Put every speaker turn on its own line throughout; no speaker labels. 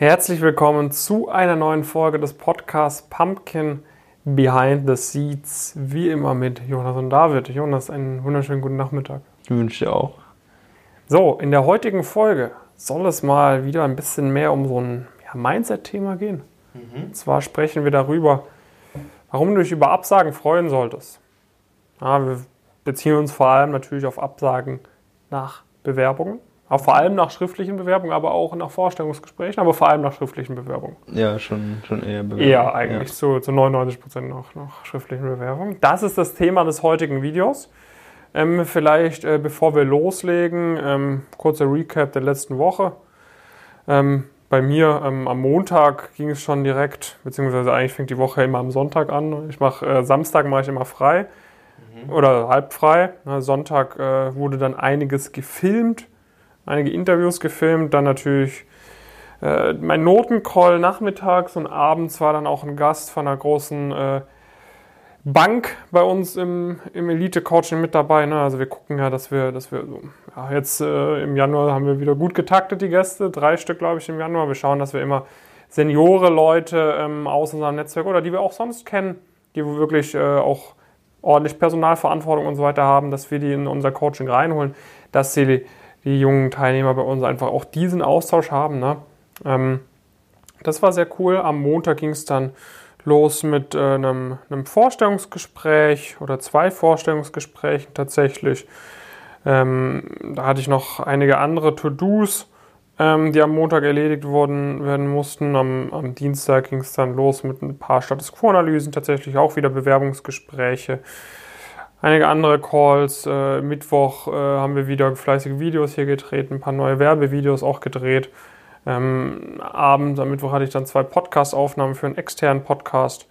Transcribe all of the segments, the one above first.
Herzlich willkommen zu einer neuen Folge des Podcasts Pumpkin Behind the Seeds. Wie immer mit Jonas und David. Jonas, einen wunderschönen guten Nachmittag.
Ich wünsche dir auch.
So, in der heutigen Folge soll es mal wieder ein bisschen mehr um so ein ja, Mindset-Thema gehen. Mhm. Und zwar sprechen wir darüber, warum du dich über Absagen freuen solltest. Ja, wir beziehen uns vor allem natürlich auf Absagen nach Bewerbungen. Auch vor allem nach schriftlichen Bewerbungen, aber auch nach Vorstellungsgesprächen, aber vor allem nach schriftlichen Bewerbungen.
Ja, schon, schon eher
Bewerbungen. Eher eigentlich, ja. zu, zu 99 Prozent nach, nach schriftlichen Bewerbungen. Das ist das Thema des heutigen Videos. Ähm, vielleicht, äh, bevor wir loslegen, ähm, kurzer Recap der letzten Woche. Ähm, bei mir ähm, am Montag ging es schon direkt, beziehungsweise eigentlich fängt die Woche immer am Sonntag an. Ich mache äh, Samstag mache ich immer frei mhm. oder halb frei. Sonntag äh, wurde dann einiges gefilmt einige Interviews gefilmt, dann natürlich äh, mein Notencall nachmittags und abends war dann auch ein Gast von einer großen äh, Bank bei uns im, im Elite-Coaching mit dabei. Ne? Also wir gucken ja, dass wir, dass wir so, ja, jetzt äh, im Januar haben wir wieder gut getaktet, die Gäste, drei Stück, glaube ich, im Januar. Wir schauen, dass wir immer Seniore Leute ähm, aus unserem Netzwerk oder die wir auch sonst kennen, die wirklich äh, auch ordentlich Personalverantwortung und so weiter haben, dass wir die in unser Coaching reinholen, dass sie die jungen Teilnehmer bei uns einfach auch diesen Austausch haben. Ne? Ähm, das war sehr cool. Am Montag ging es dann los mit äh, einem, einem, Vorstellungsgespräch oder zwei Vorstellungsgesprächen tatsächlich. Ähm, da hatte ich noch einige andere To-Dos, ähm, die am Montag erledigt wurden, werden mussten. Am, am Dienstag ging es dann los mit ein paar Status Quo-Analysen, tatsächlich auch wieder Bewerbungsgespräche einige andere Calls. Äh, Mittwoch äh, haben wir wieder fleißige Videos hier gedreht, ein paar neue Werbevideos auch gedreht. Ähm, Abend, am Mittwoch hatte ich dann zwei Podcast-Aufnahmen für einen externen Podcast.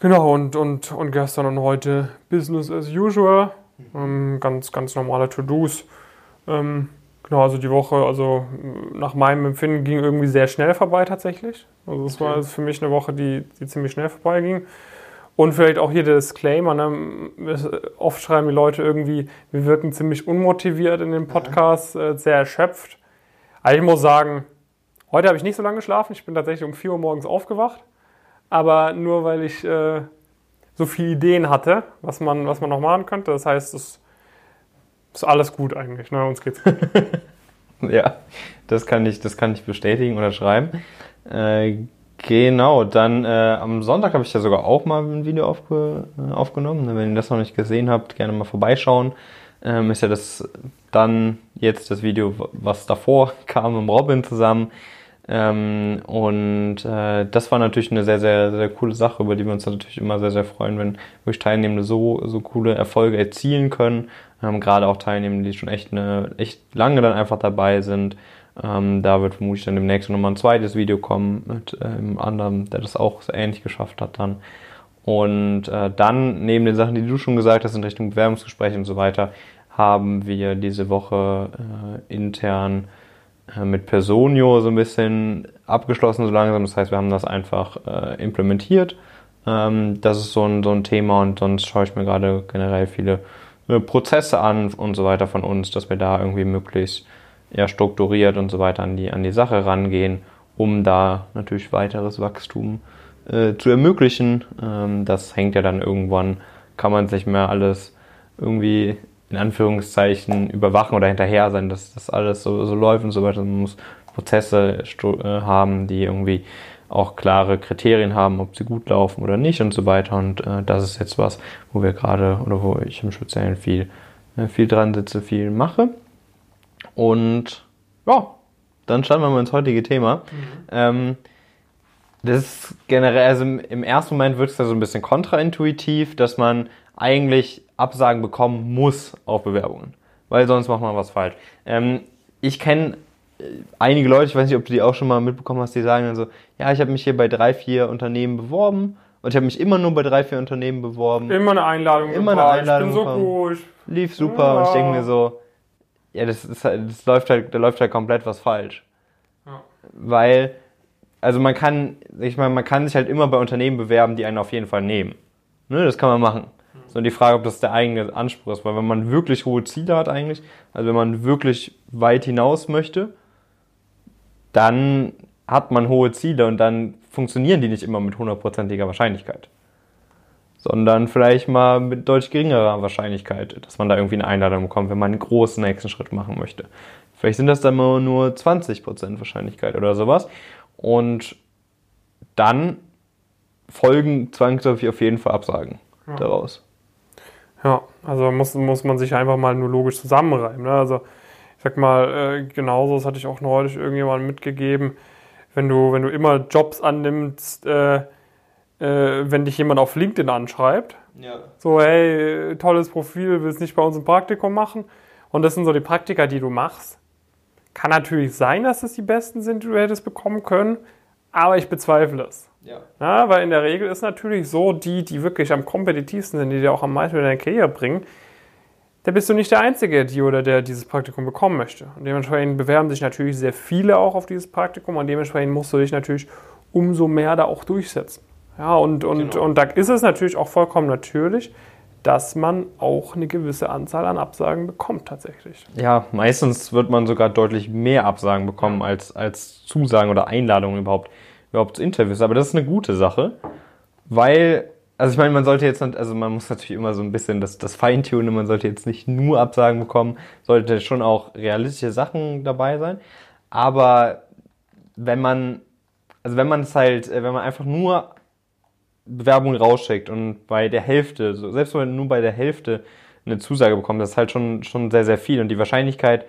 Genau, und, und, und gestern und heute Business as usual. Ähm, ganz, ganz normale To-Dos. Ähm, genau, also die Woche, also nach meinem Empfinden ging irgendwie sehr schnell vorbei tatsächlich. Also es war für mich eine Woche, die, die ziemlich schnell vorbei ging. Und vielleicht auch hier der Disclaimer, ne? oft schreiben die Leute irgendwie, wir wirken ziemlich unmotiviert in dem Podcast, äh, sehr erschöpft. Aber ich muss sagen, heute habe ich nicht so lange geschlafen, ich bin tatsächlich um 4 Uhr morgens aufgewacht, aber nur weil ich äh, so viele Ideen hatte, was man, was man noch machen könnte. Das heißt, es ist alles gut eigentlich, ne? uns geht's gut.
ja, das kann ich, das kann ich bestätigen oder schreiben. Äh, Genau, dann äh, am Sonntag habe ich ja sogar auch mal ein Video aufge äh, aufgenommen. Wenn ihr das noch nicht gesehen habt, gerne mal vorbeischauen. Ähm, ist ja das dann jetzt das Video, was davor kam mit Robin zusammen. Ähm, und äh, das war natürlich eine sehr, sehr, sehr coole Sache, über die wir uns natürlich immer sehr, sehr freuen, wenn wirklich Teilnehmende so, so coole Erfolge erzielen können. Ähm, Gerade auch Teilnehmende, die schon echt, eine, echt lange dann einfach dabei sind. Ähm, da wird vermutlich dann demnächst nochmal ein zweites Video kommen mit äh, einem anderen, der das auch sehr ähnlich geschafft hat dann. Und äh, dann, neben den Sachen, die du schon gesagt hast, in Richtung Bewerbungsgespräche und so weiter, haben wir diese Woche äh, intern äh, mit Personio so ein bisschen abgeschlossen, so langsam. Das heißt, wir haben das einfach äh, implementiert. Ähm, das ist so ein, so ein Thema und sonst schaue ich mir gerade generell viele äh, Prozesse an und so weiter von uns, dass wir da irgendwie möglichst ja, strukturiert und so weiter an die, an die Sache rangehen, um da natürlich weiteres Wachstum äh, zu ermöglichen. Ähm, das hängt ja dann irgendwann, kann man sich mehr alles irgendwie in Anführungszeichen überwachen oder hinterher sein, dass das alles so, so läuft und so weiter. Man muss Prozesse äh, haben, die irgendwie auch klare Kriterien haben, ob sie gut laufen oder nicht und so weiter. Und äh, das ist jetzt was, wo wir gerade oder wo ich im Speziellen viel, äh, viel dran sitze, viel mache. Und ja, dann starten wir mal ins heutige Thema. Mhm. Ähm, das ist generell, also im ersten Moment wird es ja so ein bisschen kontraintuitiv, dass man eigentlich Absagen bekommen muss auf Bewerbungen, weil sonst macht man was falsch. Ähm, ich kenne äh, einige Leute, ich weiß nicht, ob du die auch schon mal mitbekommen hast, die sagen dann so, ja, ich habe mich hier bei drei, vier Unternehmen beworben und ich habe mich immer nur bei drei, vier Unternehmen beworben.
Immer eine Einladung.
Immer eine Einladung. Ich bin so gut. Lief super ja. und ich denke mir so, ja, das, ist halt, das läuft halt, da läuft halt komplett was falsch. Ja. Weil, also man kann, ich meine, man kann sich halt immer bei Unternehmen bewerben, die einen auf jeden Fall nehmen. Ne, das kann man machen. Mhm. So die Frage, ob das der eigene Anspruch ist, weil wenn man wirklich hohe Ziele hat eigentlich, also wenn man wirklich weit hinaus möchte, dann hat man hohe Ziele und dann funktionieren die nicht immer mit hundertprozentiger Wahrscheinlichkeit. Sondern vielleicht mal mit deutlich geringerer Wahrscheinlichkeit, dass man da irgendwie eine Einladung bekommt, wenn man einen großen nächsten Schritt machen möchte. Vielleicht sind das dann mal nur 20% Wahrscheinlichkeit oder sowas. Und dann folgen zwangsläufig auf jeden Fall Absagen ja. daraus.
Ja, also muss, muss man sich einfach mal nur logisch zusammenreimen. Ne? Also ich sag mal, äh, genauso, das hatte ich auch neulich irgendjemandem mitgegeben, wenn du, wenn du immer Jobs annimmst, äh, äh, wenn dich jemand auf LinkedIn anschreibt, ja. so, hey, tolles Profil, willst nicht bei uns ein Praktikum machen? Und das sind so die Praktika, die du machst. Kann natürlich sein, dass es die besten sind, die du hättest bekommen können, aber ich bezweifle es. Ja. ja. Weil in der Regel ist natürlich so, die, die wirklich am kompetitivsten sind, die dir auch am meisten in deine Karriere bringen, da bist du nicht der Einzige, die oder der dieses Praktikum bekommen möchte. Und dementsprechend bewerben sich natürlich sehr viele auch auf dieses Praktikum und dementsprechend musst du dich natürlich umso mehr da auch durchsetzen. Ja, und, und, genau. und da ist es natürlich auch vollkommen natürlich, dass man auch eine gewisse Anzahl an Absagen bekommt tatsächlich.
Ja, meistens wird man sogar deutlich mehr Absagen bekommen als, als Zusagen oder Einladungen überhaupt, überhaupt zu Interviews. Aber das ist eine gute Sache, weil also ich meine, man sollte jetzt, also man muss natürlich immer so ein bisschen das, das Feintunen, man sollte jetzt nicht nur Absagen bekommen, sollte schon auch realistische Sachen dabei sein. Aber wenn man, also wenn man es halt, äh, wenn man einfach nur Bewerbungen rausschickt und bei der Hälfte, selbst wenn man nur bei der Hälfte eine Zusage bekommt, das ist halt schon, schon sehr, sehr viel. Und die Wahrscheinlichkeit,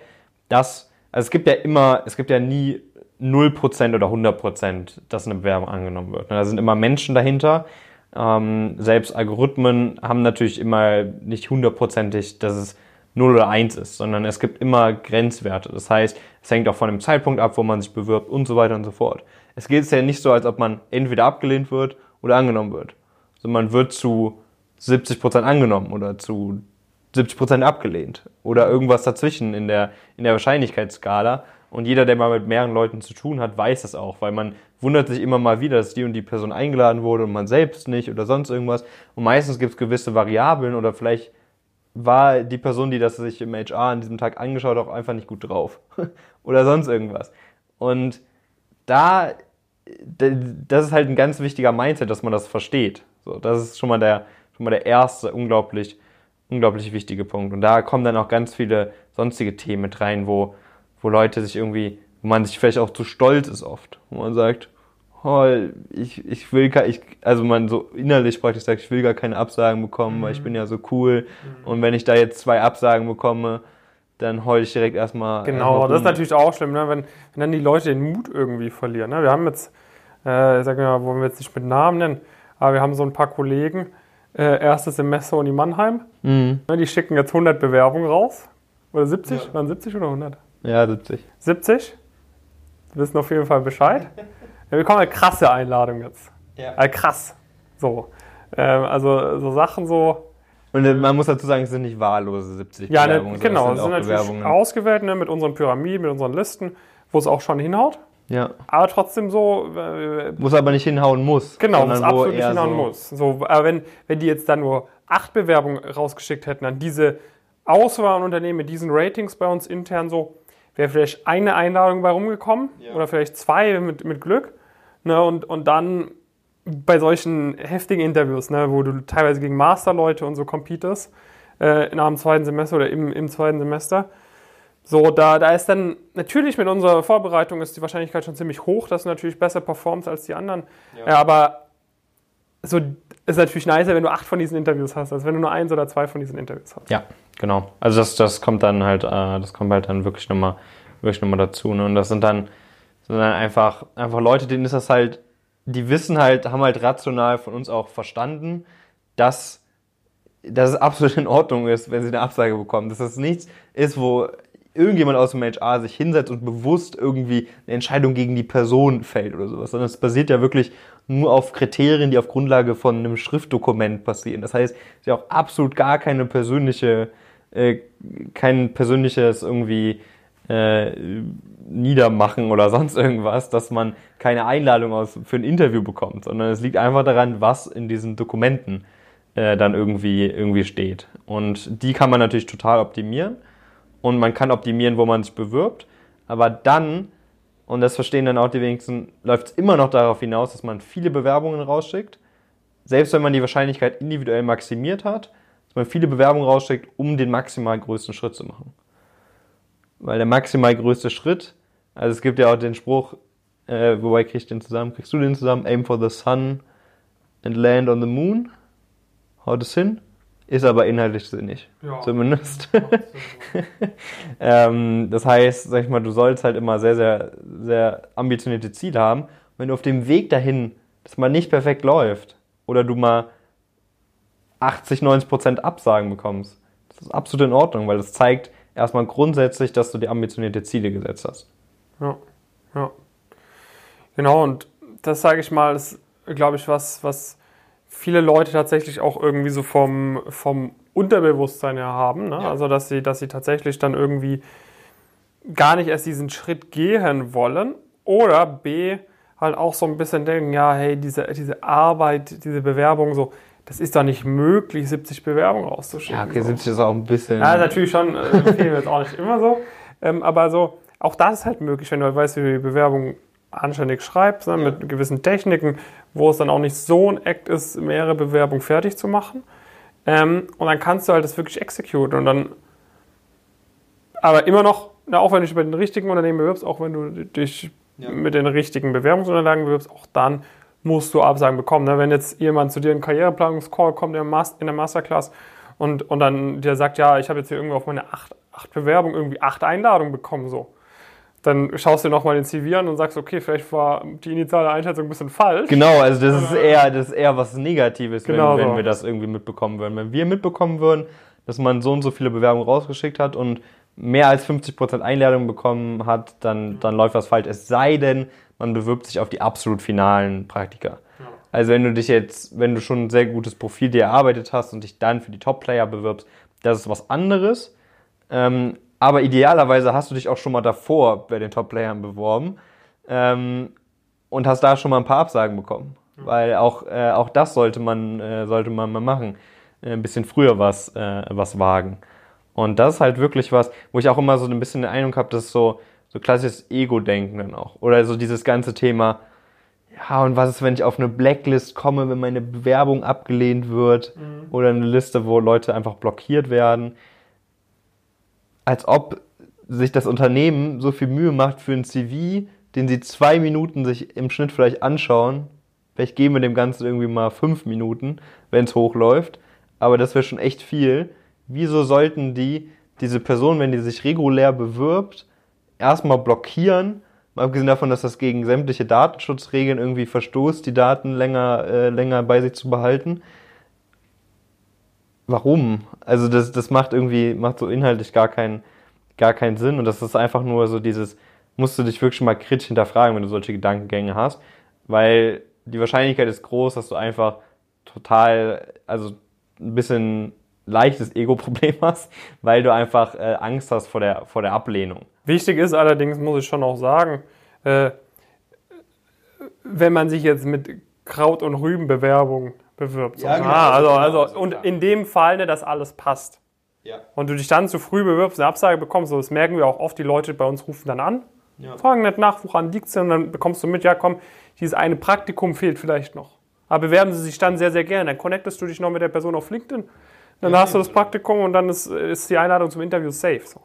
dass, also es gibt ja immer, es gibt ja nie 0% oder 100%, dass eine Bewerbung angenommen wird. Da sind immer Menschen dahinter, ähm, selbst Algorithmen haben natürlich immer nicht hundertprozentig, dass es 0 oder 1 ist, sondern es gibt immer Grenzwerte. Das heißt, es hängt auch von dem Zeitpunkt ab, wo man sich bewirbt und so weiter und so fort. Es geht ja nicht so, als ob man entweder abgelehnt wird oder angenommen wird. Also man wird zu 70% angenommen oder zu 70% abgelehnt oder irgendwas dazwischen in der, in der Wahrscheinlichkeitsskala. Und jeder, der mal mit mehreren Leuten zu tun hat, weiß das auch, weil man wundert sich immer mal wieder, dass die und die Person eingeladen wurde und man selbst nicht oder sonst irgendwas. Und meistens gibt es gewisse Variablen oder vielleicht war die Person, die das sich im HR an diesem Tag angeschaut hat, auch einfach nicht gut drauf. oder sonst irgendwas. Und da, das ist halt ein ganz wichtiger Mindset, dass man das versteht. So, das ist schon mal der, schon mal der erste unglaublich, unglaublich wichtige Punkt. Und da kommen dann auch ganz viele sonstige Themen mit rein, wo wo Leute sich irgendwie, wo man sich vielleicht auch zu stolz ist oft, wo man sagt, oh, ich, ich will gar, ich, also man so innerlich praktisch sagt, ich will gar keine Absagen bekommen, mhm. weil ich mhm. bin ja so cool. Mhm. Und wenn ich da jetzt zwei Absagen bekomme, dann heule ich direkt erstmal.
Genau, erstmal das ist natürlich auch schlimm, ne? wenn, wenn dann die Leute den Mut irgendwie verlieren. Ne? Wir haben jetzt, äh, sag mal, wollen wir jetzt nicht mit Namen nennen, aber wir haben so ein paar Kollegen, äh, erstes Semester Uni Mannheim, mhm. ne, die schicken jetzt 100 Bewerbungen raus. Oder 70? Ja. Waren 70 oder 100?
Ja, 70.
70? Wir wissen auf jeden Fall Bescheid. Wir bekommen eine krasse Einladung jetzt. Ja. Äh, krass. So. Ähm, also so Sachen so.
Und äh, man muss dazu sagen, es sind nicht wahllose 70
ja, ne, Bewerbungen. Ja, genau. Es sind, sind natürlich ausgewählt ne, mit unseren Pyramiden, mit unseren Listen, wo es auch schon hinhaut.
Ja.
Aber trotzdem so.
Äh, muss aber nicht hinhauen muss.
Genau, muss absolut nicht hinhauen so muss. So, aber wenn, wenn die jetzt dann nur acht Bewerbungen rausgeschickt hätten an diese Auswahl an Unternehmen mit diesen Ratings bei uns intern so, wäre vielleicht eine Einladung bei rumgekommen ja. oder vielleicht zwei mit, mit Glück. Ne, und, und dann bei solchen heftigen Interviews, ne, wo du teilweise gegen Masterleute und so competest, äh, nach dem zweiten Semester oder im, im zweiten Semester, so, da, da ist dann natürlich mit unserer Vorbereitung ist die Wahrscheinlichkeit schon ziemlich hoch, dass du natürlich besser performst als die anderen. Ja. ja aber so ist natürlich nicer, wenn du acht von diesen Interviews hast, als wenn du nur eins oder zwei von diesen Interviews hast.
Ja, genau. Also das, das kommt dann halt, äh, das kommt halt dann wirklich nochmal wirklich noch dazu. Ne? Und das sind dann, sind dann einfach, einfach Leute, denen ist das halt, die wissen halt, haben halt rational von uns auch verstanden, dass, dass es absolut in Ordnung ist, wenn sie eine Absage bekommen. Dass das nichts ist, wo irgendjemand aus dem HR sich hinsetzt und bewusst irgendwie eine Entscheidung gegen die Person fällt oder sowas, sondern es basiert ja wirklich nur auf Kriterien, die auf Grundlage von einem Schriftdokument passieren. Das heißt, es ist ja auch absolut gar keine persönliche, äh, kein persönliches irgendwie äh, niedermachen oder sonst irgendwas, dass man keine Einladung aus, für ein Interview bekommt, sondern es liegt einfach daran, was in diesen Dokumenten äh, dann irgendwie, irgendwie steht. Und die kann man natürlich total optimieren und man kann optimieren, wo man sich bewirbt, aber dann und das verstehen dann auch die wenigsten, läuft es immer noch darauf hinaus, dass man viele Bewerbungen rausschickt. Selbst wenn man die Wahrscheinlichkeit individuell maximiert hat, dass man viele Bewerbungen rausschickt, um den maximal größten Schritt zu machen. Weil der maximal größte Schritt, also es gibt ja auch den Spruch, äh, wobei krieg ich den zusammen? Kriegst du den zusammen? Aim for the sun and land on the moon. Haut es hin? Ist aber inhaltlich sinnig. Ja. Zumindest. ähm, das heißt, sag ich mal, du sollst halt immer sehr, sehr, sehr ambitionierte Ziele haben. Wenn du auf dem Weg dahin, das mal nicht perfekt läuft, oder du mal 80, 90 Prozent Absagen bekommst, das ist absolut in Ordnung, weil das zeigt erstmal grundsätzlich, dass du dir ambitionierte Ziele gesetzt hast.
Ja, ja. Genau, und das sage ich mal, ist, glaube ich, was, was viele Leute tatsächlich auch irgendwie so vom, vom Unterbewusstsein her haben. Ne? Ja. Also, dass sie, dass sie tatsächlich dann irgendwie gar nicht erst diesen Schritt gehen wollen. Oder B, halt auch so ein bisschen denken, ja, hey, diese, diese Arbeit, diese Bewerbung, so, das ist doch nicht möglich, 70 Bewerbungen rauszuschicken. Ja,
okay, 70 ist auch ein bisschen.
Ja, natürlich schon, äh, empfehlen wir jetzt auch nicht immer so. Ähm, aber so, auch das ist halt möglich, wenn du halt weißt, wie du die Bewerbung anständig schreibst, ne, ja. mit gewissen Techniken, wo es dann auch nicht so ein Act ist, mehrere Bewerbungen fertig zu machen. Ähm, und dann kannst du halt das wirklich exekutieren und dann, aber immer noch, na, auch wenn du dich bei den richtigen Unternehmen bewirbst, auch wenn du dich ja. mit den richtigen Bewerbungsunterlagen bewirbst, auch dann musst du Absagen bekommen. Ne? Wenn jetzt jemand zu dir in einen Karriereplanungscall kommt in der, Masterclass und, und dann dir sagt, ja, ich habe jetzt hier irgendwie auf meine acht, acht Bewerbungen irgendwie acht Einladungen bekommen, so dann schaust du dir nochmal den CV an und sagst, okay, vielleicht war die initiale Einschätzung ein bisschen falsch.
Genau, also das ist eher, das ist eher was Negatives, genau wenn, wenn so. wir das irgendwie mitbekommen würden. Wenn wir mitbekommen würden, dass man so und so viele Bewerbungen rausgeschickt hat und mehr als 50% Einladungen bekommen hat, dann, dann läuft das falsch. Es sei denn, man bewirbt sich auf die absolut finalen Praktika. Ja. Also wenn du dich jetzt, wenn du schon ein sehr gutes Profil dir erarbeitet hast und dich dann für die Top-Player bewirbst, das ist was anderes. Ähm, aber idealerweise hast du dich auch schon mal davor bei den Top-Playern beworben ähm, und hast da schon mal ein paar Absagen bekommen. Mhm. Weil auch, äh, auch das sollte man, äh, sollte man mal machen. Äh, ein bisschen früher was, äh, was wagen. Und das ist halt wirklich was, wo ich auch immer so ein bisschen den Eindruck habe, dass so, so klassisches Ego-Denken dann auch. Oder so dieses ganze Thema, ja, und was ist, wenn ich auf eine Blacklist komme, wenn meine Bewerbung abgelehnt wird? Mhm. Oder eine Liste, wo Leute einfach blockiert werden als ob sich das Unternehmen so viel Mühe macht für ein CV, den sie zwei Minuten sich im Schnitt vielleicht anschauen. Vielleicht geben wir dem Ganzen irgendwie mal fünf Minuten, wenn es hochläuft. Aber das wäre schon echt viel. Wieso sollten die diese Person, wenn die sich regulär bewirbt, erstmal blockieren? Mal abgesehen davon, dass das gegen sämtliche Datenschutzregeln irgendwie verstoßt, die Daten länger, äh, länger bei sich zu behalten warum? Also das, das macht irgendwie, macht so inhaltlich gar keinen, gar keinen Sinn. Und das ist einfach nur so dieses, musst du dich wirklich mal kritisch hinterfragen, wenn du solche Gedankengänge hast. Weil die Wahrscheinlichkeit ist groß, dass du einfach total, also ein bisschen leichtes Ego-Problem hast, weil du einfach äh, Angst hast vor der, vor der Ablehnung.
Wichtig ist allerdings, muss ich schon auch sagen, äh, wenn man sich jetzt mit Kraut- und Rübenbewerbung bewirbt. Ja, genau. Ah, also, also, und in dem Fall, ne, dass alles passt. Ja. Und du dich dann zu früh bewirbst, eine Absage bekommst, so, das merken wir auch oft, die Leute bei uns rufen dann an, ja. fragen nicht nach, woran liegt es und dann bekommst du mit, ja komm, dieses eine Praktikum fehlt vielleicht noch. Aber bewerben sie sich dann sehr, sehr gerne. Dann connectest du dich noch mit der Person auf LinkedIn, dann ja, hast du das Praktikum und dann ist, ist die Einladung zum Interview safe. So.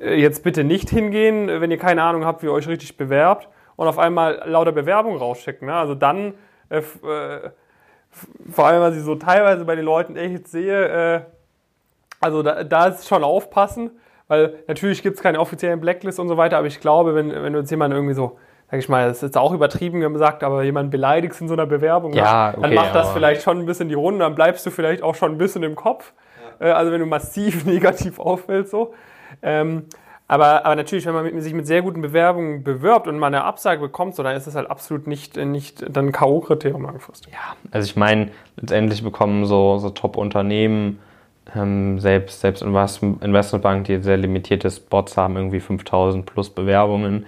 Äh, jetzt bitte nicht hingehen, wenn ihr keine Ahnung habt, wie ihr euch richtig bewerbt und auf einmal lauter Bewerbung rausschicken. Ne? Also dann äh, äh vor allem, was ich so teilweise bei den Leuten echt sehe, äh, also da, da ist schon aufpassen, weil natürlich gibt es keine offiziellen Blacklist und so weiter, aber ich glaube, wenn, wenn du jetzt jemanden irgendwie so, sag ich mal, das ist jetzt auch übertrieben gesagt, aber jemanden beleidigst in so einer Bewerbung, ja, okay, dann macht das vielleicht schon ein bisschen die Runde, dann bleibst du vielleicht auch schon ein bisschen im Kopf. Ja. Äh, also wenn du massiv negativ auffällst so. Ähm, aber, aber natürlich, wenn man mit, sich mit sehr guten Bewerbungen bewirbt und mal eine Absage bekommt, so, dann ist das halt absolut nicht, nicht dann K.O.-Kriterium langfristig.
Ja, also ich meine, letztendlich bekommen so, so Top-Unternehmen, ähm, selbst, selbst Investmentbanken, die sehr limitierte Spots haben, irgendwie 5000 plus Bewerbungen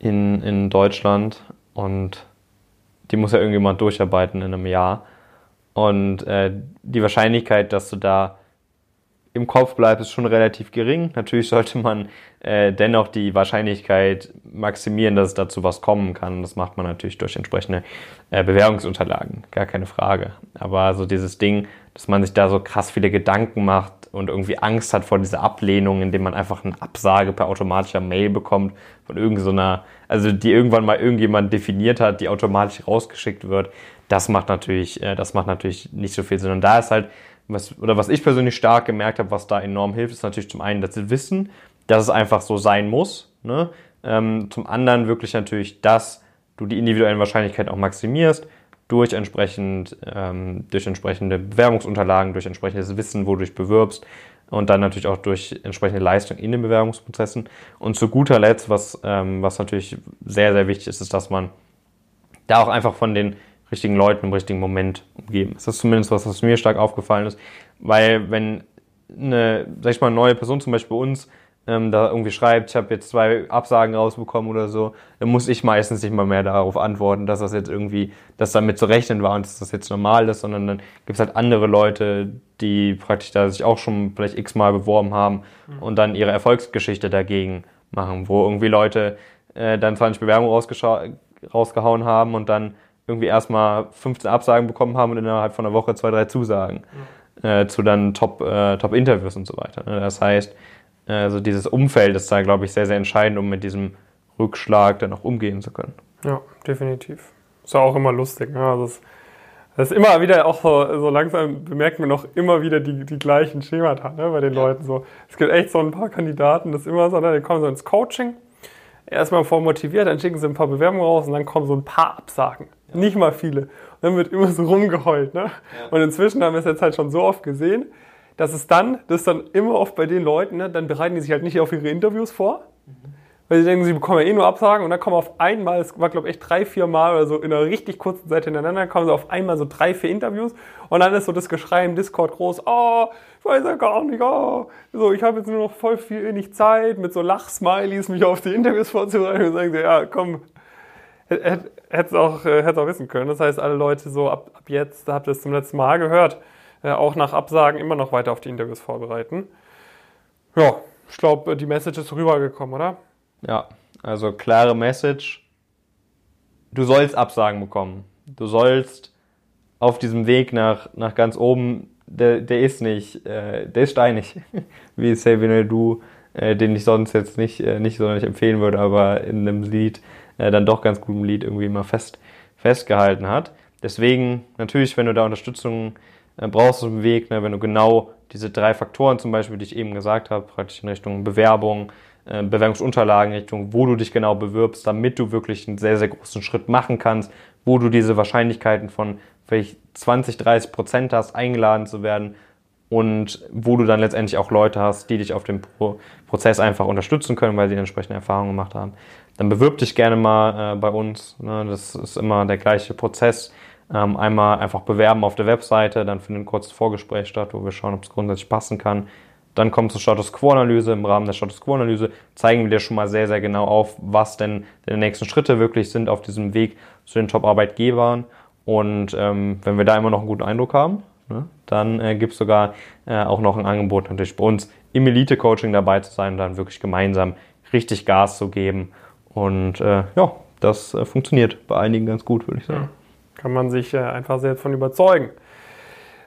in, in Deutschland und die muss ja irgendjemand durcharbeiten in einem Jahr. Und äh, die Wahrscheinlichkeit, dass du da im Kopf bleibt, ist schon relativ gering. Natürlich sollte man äh, dennoch die Wahrscheinlichkeit maximieren, dass es dazu was kommen kann. Das macht man natürlich durch entsprechende äh, Bewerbungsunterlagen, gar keine Frage. Aber so dieses Ding, dass man sich da so krass viele Gedanken macht und irgendwie Angst hat vor dieser Ablehnung, indem man einfach eine Absage per automatischer Mail bekommt von irgendeiner, also die irgendwann mal irgendjemand definiert hat, die automatisch rausgeschickt wird. Das macht natürlich, äh, das macht natürlich nicht so viel Sinn. Und da ist halt was, oder was ich persönlich stark gemerkt habe, was da enorm hilft, ist natürlich zum einen das Wissen, dass es einfach so sein muss. Ne? Ähm, zum anderen wirklich natürlich, dass du die individuellen Wahrscheinlichkeiten auch maximierst durch entsprechend ähm, durch entsprechende Bewerbungsunterlagen, durch entsprechendes Wissen, wo du dich bewirbst und dann natürlich auch durch entsprechende Leistung in den Bewerbungsprozessen. Und zu guter Letzt, was, ähm, was natürlich sehr, sehr wichtig ist, ist, dass man da auch einfach von den richtigen Leuten im richtigen Moment umgeben. Das ist zumindest was, was mir stark aufgefallen ist, weil wenn eine, sag ich mal, neue Person zum Beispiel bei uns ähm, da irgendwie schreibt, ich habe jetzt zwei Absagen rausbekommen oder so, dann muss ich meistens nicht mal mehr darauf antworten, dass das jetzt irgendwie, dass damit zu rechnen war und dass das jetzt normal ist, sondern dann gibt es halt andere Leute, die praktisch da sich auch schon vielleicht x-mal beworben haben mhm. und dann ihre Erfolgsgeschichte dagegen machen, wo irgendwie Leute äh, dann 20 Bewerbungen rausgehauen haben und dann irgendwie erstmal 15 Absagen bekommen haben und innerhalb von einer Woche zwei, drei Zusagen ja. äh, zu dann Top, äh, Top-Interviews und so weiter. Ne? Das heißt, also dieses Umfeld ist da, glaube ich, sehr, sehr entscheidend, um mit diesem Rückschlag dann auch umgehen zu können.
Ja, definitiv. Ist ja auch immer lustig. Ne? Also das, das ist immer wieder auch so, so langsam bemerkt man noch immer wieder die, die gleichen Schemata ne, bei den ja. Leuten. So. Es gibt echt so ein paar Kandidaten, das ist immer so, ne, die kommen so ins Coaching, erstmal voll motiviert, dann schicken sie ein paar Bewerbungen raus und dann kommen so ein paar Absagen. Ja. Nicht mal viele. Und dann wird immer so rumgeheult. Ne? Ja. Und inzwischen haben wir es jetzt halt schon so oft gesehen, dass es dann, das ist dann immer oft bei den Leuten, ne, dann bereiten die sich halt nicht auf ihre Interviews vor, mhm. weil sie denken, sie bekommen ja eh nur Absagen und dann kommen auf einmal, es war glaube ich echt drei, vier Mal oder so in einer richtig kurzen Zeit hintereinander, kommen so auf einmal so drei, vier Interviews und dann ist so das Geschrei im Discord groß, oh, ich weiß ja gar nicht, oh, so, ich habe jetzt nur noch voll viel wenig Zeit, mit so Lachsmilies mich auf die Interviews vorzubereiten und sagen sie, ja, komm, hätte es auch, äh, auch wissen können. Das heißt, alle Leute so ab, ab jetzt, da habt ihr es zum letzten Mal gehört, äh, auch nach Absagen immer noch weiter auf die Interviews vorbereiten. Ja, ich glaube, die Message ist rübergekommen, oder?
Ja, also klare Message. Du sollst Absagen bekommen. Du sollst auf diesem Weg nach, nach ganz oben, der, der ist nicht, äh, der ist steinig, wie Savino Du, äh, den ich sonst jetzt nicht, äh, nicht sonderlich empfehlen würde, aber in einem Lied, äh, dann doch ganz gutem Lied irgendwie immer fest, festgehalten hat. Deswegen, natürlich, wenn du da Unterstützung brauchst du einen Weg, ne, wenn du genau diese drei Faktoren zum Beispiel, die ich eben gesagt habe, praktisch in Richtung Bewerbung, äh, Bewerbungsunterlagen, Richtung, wo du dich genau bewirbst, damit du wirklich einen sehr, sehr großen Schritt machen kannst, wo du diese Wahrscheinlichkeiten von vielleicht 20, 30 Prozent hast, eingeladen zu werden und wo du dann letztendlich auch Leute hast, die dich auf dem Pro Prozess einfach unterstützen können, weil sie entsprechende Erfahrungen gemacht haben. Dann bewirb dich gerne mal äh, bei uns. Ne? Das ist immer der gleiche Prozess. Ähm, einmal einfach bewerben auf der Webseite, dann findet ein kurzes Vorgespräch statt, wo wir schauen, ob es grundsätzlich passen kann. Dann kommt zur Status Quo-Analyse. Im Rahmen der Status Quo-Analyse zeigen wir dir schon mal sehr, sehr genau auf, was denn die nächsten Schritte wirklich sind auf diesem Weg zu den Top-Arbeitgebern. Und ähm, wenn wir da immer noch einen guten Eindruck haben, ne, dann äh, gibt es sogar äh, auch noch ein Angebot natürlich bei uns im Elite-Coaching dabei zu sein und dann wirklich gemeinsam richtig Gas zu geben. Und äh, ja, das äh, funktioniert bei einigen ganz gut, würde ich sagen.
Kann man sich äh, einfach selbst von überzeugen.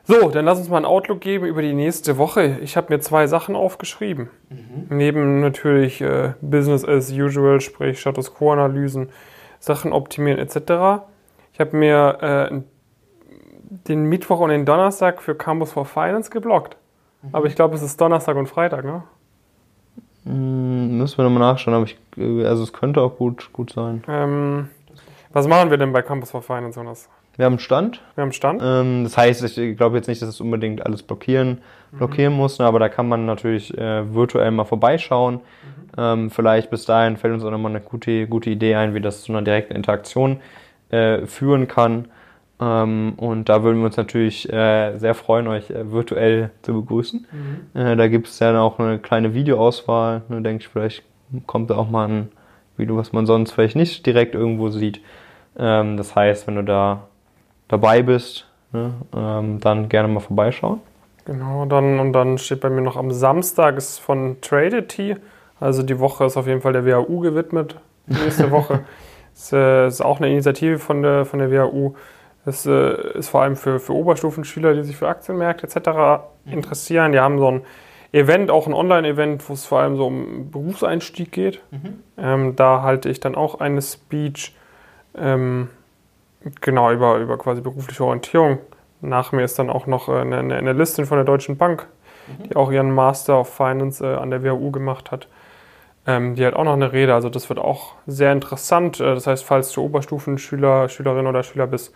So, dann lass uns mal einen Outlook geben über die nächste Woche. Ich habe mir zwei Sachen aufgeschrieben. Mhm. Neben natürlich äh, Business as usual, sprich Status Quo-Analysen, Sachen optimieren etc. Ich habe mir äh, den Mittwoch und den Donnerstag für Campus for Finance geblockt. Mhm. Aber ich glaube, es ist Donnerstag und Freitag, ne?
Hm, müssen wir nochmal nachschauen, aber ich, äh, also es könnte auch gut, gut sein.
Ähm, was machen wir denn bei Campus for Finance, Jonas?
Wir haben einen Stand.
Wir haben einen Stand.
Ähm, das heißt, ich glaube jetzt nicht, dass es unbedingt alles blockieren, mhm. blockieren muss, ne, aber da kann man natürlich äh, virtuell mal vorbeischauen. Mhm. Ähm, vielleicht bis dahin fällt uns auch nochmal eine gute, gute Idee ein, wie das zu einer direkten Interaktion äh, führen kann. Ähm, und da würden wir uns natürlich äh, sehr freuen, euch äh, virtuell zu begrüßen. Mhm. Äh, da gibt es dann auch eine kleine Videoauswahl. Ne, denke ich, vielleicht kommt da auch mal ein Video, was man sonst vielleicht nicht direkt irgendwo sieht. Ähm, das heißt, wenn du da dabei bist, ne, ähm, dann gerne mal vorbeischauen.
Genau, dann, und dann steht bei mir noch am Samstag ist von Tradety. Also die Woche ist auf jeden Fall der WHU gewidmet. Nächste Woche ist, äh, ist auch eine Initiative von der, von der WHU. Das äh, ist vor allem für, für Oberstufenschüler, die sich für Aktienmärkte etc. Mhm. interessieren. Die haben so ein Event, auch ein Online-Event, wo es vor allem so um Berufseinstieg geht. Mhm. Ähm, da halte ich dann auch eine Speech, ähm, genau, über, über quasi berufliche Orientierung. Nach mir ist dann auch noch eine, eine, eine Listin von der Deutschen Bank, mhm. die auch ihren Master of Finance äh, an der WHU gemacht hat. Ähm, die hat auch noch eine Rede, also das wird auch sehr interessant. Äh, das heißt, falls du Oberstufenschüler, Schülerin oder Schüler bist,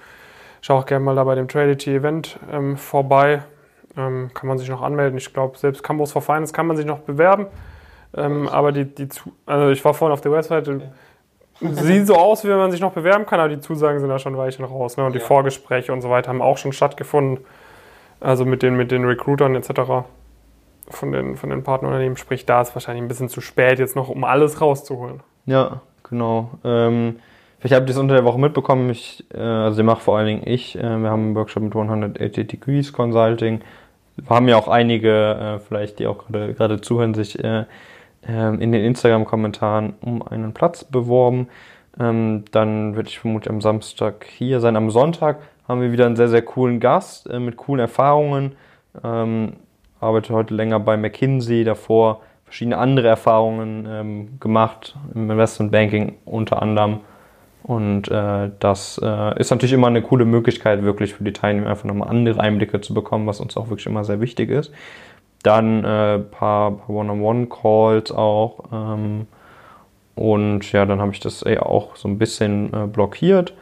schau auch gerne mal da bei dem Tradity Event ähm, vorbei. Ähm, kann man sich noch anmelden. Ich glaube, selbst Campus for Finance kann man sich noch bewerben. Ähm, aber die, die also ich war vorhin auf der Website. Okay. Sieht so aus, wie wenn man sich noch bewerben kann, aber die Zusagen sind da schon Weichen raus. Ne? Und ja. die Vorgespräche und so weiter haben auch schon stattgefunden. Also mit den, mit den Recruitern etc. Von den, von den Partnerunternehmen. Sprich, da ist wahrscheinlich ein bisschen zu spät jetzt noch, um alles rauszuholen.
Ja, genau. Ähm, Vielleicht habt ihr es unter der Woche mitbekommen. Ich, äh, also, mache vor allen Dingen ich. Äh, wir haben einen Workshop mit 180 Degrees Consulting. Wir haben ja auch einige, äh, vielleicht die auch gerade zuhören, sich äh, in den Instagram-Kommentaren um einen Platz beworben. Ähm, dann werde ich vermutlich am Samstag hier sein. Am Sonntag haben wir wieder einen sehr, sehr coolen Gast äh, mit coolen Erfahrungen. Ähm, arbeite heute länger bei McKinsey, davor verschiedene andere Erfahrungen ähm, gemacht, im Investment Banking unter anderem. Und äh, das äh, ist natürlich immer eine coole Möglichkeit, wirklich für die Teilnehmer einfach nochmal andere Einblicke zu bekommen, was uns auch wirklich immer sehr wichtig ist. Dann ein äh, paar, paar One-on-One-Calls auch. Ähm, und ja, dann habe ich das eher auch so ein bisschen äh, blockiert.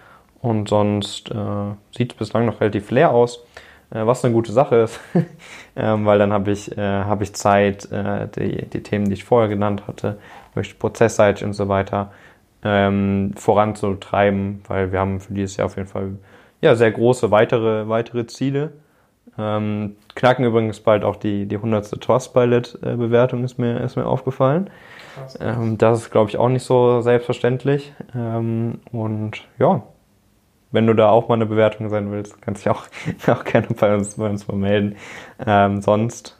Und sonst äh, sieht es bislang noch relativ leer aus, äh, was eine gute Sache ist, ähm, weil dann habe ich, äh, hab ich Zeit, äh, die, die Themen, die ich vorher genannt hatte, durch Prozessseitig und so weiter, ähm, voranzutreiben, weil wir haben für dieses Jahr auf jeden Fall ja, sehr große weitere, weitere Ziele. Ähm, knacken übrigens bald auch die, die 100. Trustpilot-Bewertung, ist mir, ist mir aufgefallen. Ähm, das ist, glaube ich, auch nicht so selbstverständlich. Ähm, und ja, wenn du da auch mal eine Bewertung sein willst, kannst du dich auch, auch gerne bei uns, bei uns mal melden. Ähm, sonst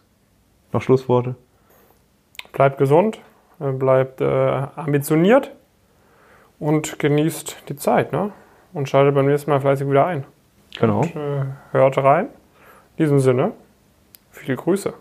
noch Schlussworte?
Bleibt gesund, äh, bleibt äh, ambitioniert und genießt die Zeit. Ne? Und schaltet beim nächsten Mal fleißig wieder ein.
Genau.
Und, äh, hört rein. In diesem Sinne, viele Grüße.